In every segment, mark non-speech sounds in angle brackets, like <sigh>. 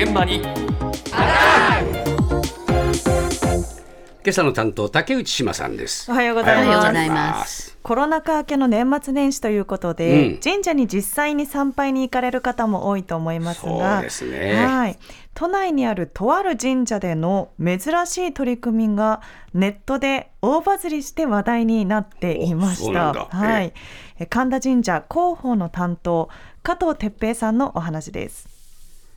現場に。今朝の担当竹内島さんです。おはようございおはようごますざいます。コロナ禍明けの年末年始ということで、うん。神社に実際に参拝に行かれる方も多いと思いますそうがですね。はい、都内にあるとある神社での珍しい取り組みがネットで大バズりして話題になっていました。はい、え神田神社広報の担当加藤哲平さんのお話です。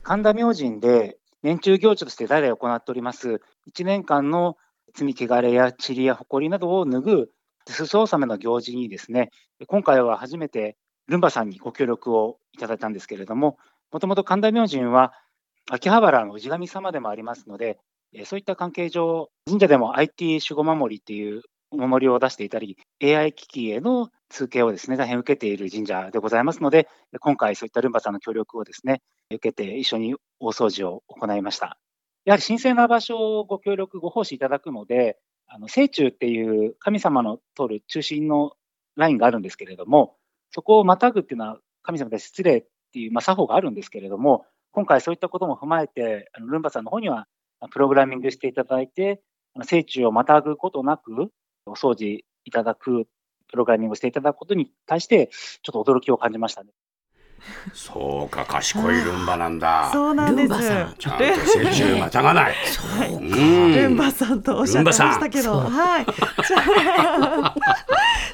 神田明神で年中行事として代々行っております、1年間の罪汚れや塵や埃などを拭う裾納めの行事にですね、今回は初めてルンバさんにご協力をいただいたんですけれども、もともと神田明神は秋葉原の氏神様でもありますので、そういった関係上、神社でも IT 守護守りっていうお守りを出していたり、AI 機器への通形をですね、大変受けている神社でございますので、今回そういったルンバさんの協力をですね、受けて一緒に大掃除を行いました。やはり神聖な場所をご協力、ご奉仕いただくので、あの聖中っていう神様の通る中心のラインがあるんですけれども、そこをまたぐっていうのは神様で失礼っていう、まあ、作法があるんですけれども、今回そういったことも踏まえて、あのルンバさんの方にはプログラミングしていただいて、あの聖中をまたぐことなくお掃除いただく、プログラミングをしていただくことに対して、ちょっと驚きを感じましたね。そうか賢いルンバなんだ。<laughs> そうなんです。ルンバさん。ちゃんと成虫またがない。はいうん。ルンバさんとおっしゃってましたけど、はい。<laughs>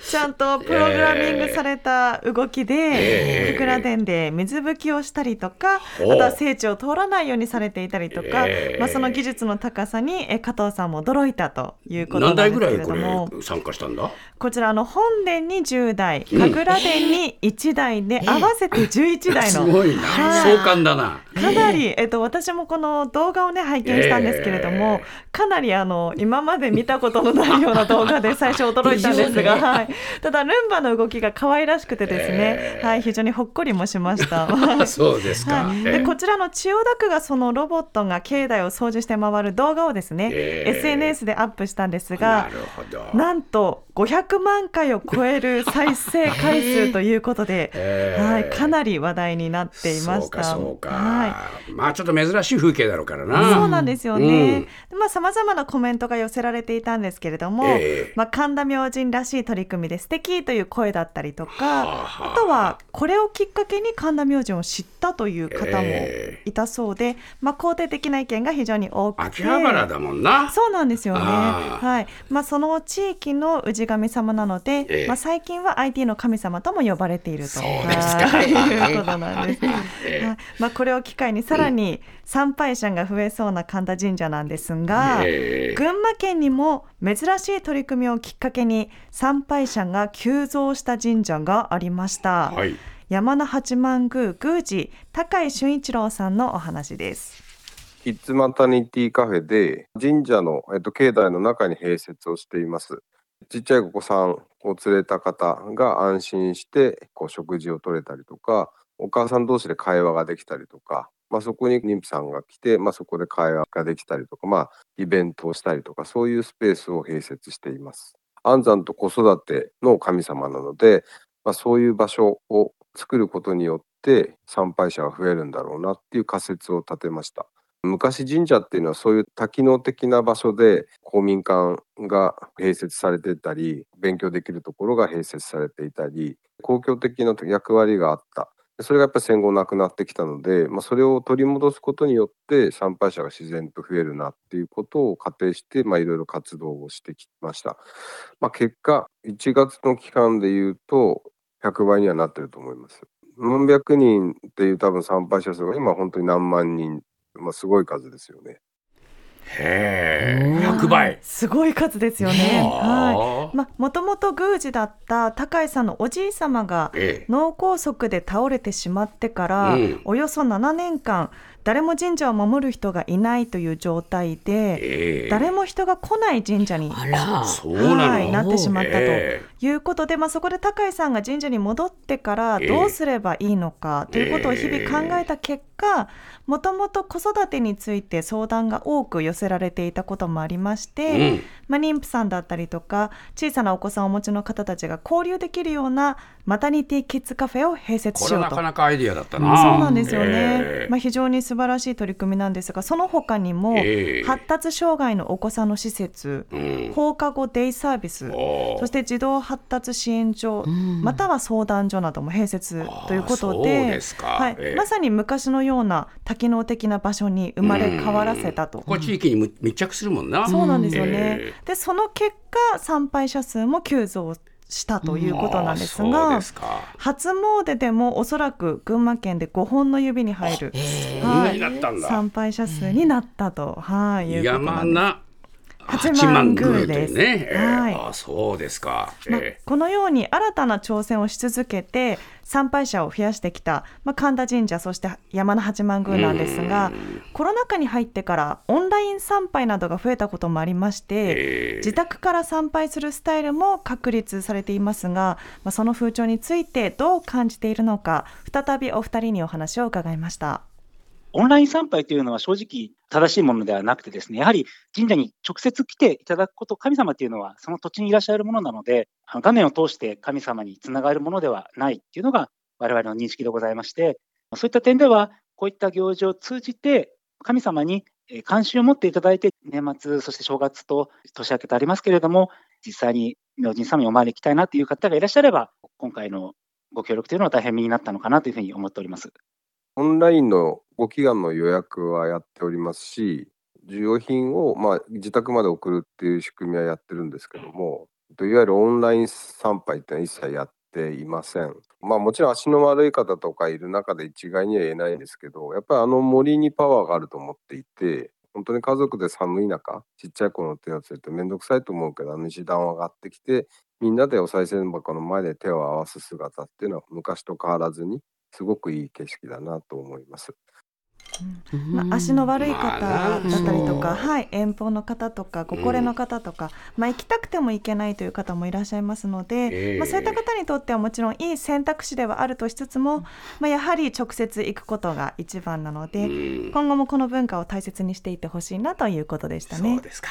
ちゃんとプログラミングされた動きで、ええ。福良殿で水拭きをしたりとか、あとは聖地を通らないようにされていたりとか、ええ。まあ、その技術の高さにえ加藤さんも驚いたということなんですけれぐらいこれども。参加したんだ？こちらあの本殿に10台、神楽殿に1台で、合わせて11台の。すごいな。はい。壮観だなかなり、えっと、私もこの動画をね拝見したんですけれども、えかなりあの今まで見たことのないような動画で最初驚いたんですが、はい、ただルンバの動きが可愛らしくてですね、ええ。はい、非常にほっこりもしました。<laughs> そうですか。はい、ええ。でこちらの千代田区がそのロボットが境内を掃除して回る動画をですね、ええ。SNS でアップしたんですながるほど。なんと500万回を超える再生回数ということで、<laughs> ええ。はい、かなり話題になっていました。はいまあちょっと珍しい風景だろうからな。そうなんですようん。まあ様々なコメントが寄せられていたんですけれども、ええ。まあ神田明神らしい取り組みで素敵という声だったりとはか、あ。とはこれをきっかけに神田明神を知ったという方もえいたそうで、まあ肯定的な意見が非常に多くて。秋葉原だもんな。そうなんですよね。はい。まあその地域の氏神様なので、ええ。まあ最近は IT の神様とも呼ばれていると。そうですか。は <laughs> いいうことなんです。<laughs> ええ。はい。まあこれを機会にさらに参拝者が増えそうな神田神社なんですが、ええ群馬県にも珍しい取り組みをきっかけに参拝者が急増した神社がありました。はい山の八幡宮宮司高井俊一郎さんのお話です。キッズマタニティカフェで神社の、えっと、境内の中に併設をしています。ちっちゃいお子さんを連れた方が安心してこう食事をとれたりとか、お母さん同士で会話ができたりとか、まあ、そこに妊婦さんが来て、まあ、そこで会話ができたりとか、まあ、イベントをしたりとか、そういうスペースを併設しています。安産と子育ての神様なので、まあ、そういう場所を作ることによって参拝者が増えるんだろうなっていう仮説を立てました。昔神社っていうのはそういう多機能的な場所で公民館が併設されてたり勉強できるところが併設されていたり公共的な役割があったそれがやっぱり戦後なくなってきたので、まあ、それを取り戻すことによって参拝者が自然と増えるなっていうことを仮定していろいろ活動をしてきました、まあ、結果1月の期間でいうと100倍にはなってると思います。何百人っていう多分参拝者数が今本当に何万人まあ、すごい数ですよね。へえ。100倍。すごい数ですよね。はい。はあまあ、もともと宮司だった高井さんのおじい様がええ。脳梗塞で倒れてしまってから、うん。およそ7年間誰も神社を守る人がいないという状態で、ええ。誰も人が来ない神社にはい、なってしまったとえいうことで、まあ、そこで高井さんが神社に戻ってからええ。どうすればいいのかということを日々考えた結果もともと子育てについて相談が多く寄せられていたこともありまして、まあ、妊婦さんだったりとか小さなお子さんをお持ちの方たちが交流できるようなマタニティキッズカフェを併設しようと。これなかなかアイディアだったな。そうなんですよね、えーまあ、非常に素晴らしい取り組みなんですがその他にも、ええ。発達障害のお子さんの施設、うん。放課後デイサービスそして児童発達支援所、または相談所なども併設ということではい。ええ。まさに昔のような多機能的な場所に生まれ変わらせたと。ここ地域にむ密着するもんな。そうなんですよね。え。でその結果参拝者数も急増したということなんですが。初詣でもおそらく群馬県で5本の指に入る、そんなになったんだ。参拝者数になったと、はい、いうことなんです。八八幡宮ですね。えーはいあそうですか。まあえこのように新たな挑戦をし続けて参拝者を増やしてきた、まあ、神田神社そして山の八幡宮なんですがコロナ禍に入ってからオンライン参拝などが増えたこともありまして、えー自宅から参拝するスタイルも確立されていますが、まあ、その風潮についてどう感じているのか再びお二人にお話を伺いました。オンライン参拝というのは正直正しいものではなくてですね、やはり神社に直接来ていただくこと、神様というのはその土地にいらっしゃるものなので、あの画面を通して神様につながるものではないっていうのが我々の認識でございまして、そういった点では、こういった行事を通じて神様に関心を持っていただいて、年末、そして正月と年明けとありますけれども、実際に明神様にお参り行きたいなという方がいらっしゃれば、今回のご協力というのは大変身になったのかなというふうに思っております。オンラインのご祈願の予約はやっておりますし、需要品を、まあ、自宅まで送るっていう仕組みはやってるんですけども、いわゆるオンライン参拝ってのは一切やっていません。まあもちろん足の悪い方とかいる中で一概には言えないんですけど、やっぱりあの森にパワーがあると思っていて、本当に家族で寒い中、ちっちゃい子の手をつれて面倒くさいと思うけど、あの石段を上がってきて、みんなでお賽銭箱の前で手を合わす姿っていうのは昔と変わらずに、すごくいい景色だなと思います。まあ、足の悪い方まあだなったりとか、はい、遠方の方とかご高齢の方とか、まあ、行きたくても行けないという方もいらっしゃいますので、ええ。まあ、そういった方にとってはもちろんいい選択肢ではあるとしつつも、まあ、やはり直接行くことが一番なので、うん。今後もこの文化を大切にしていってほしいなということでしたね。そう。ですか。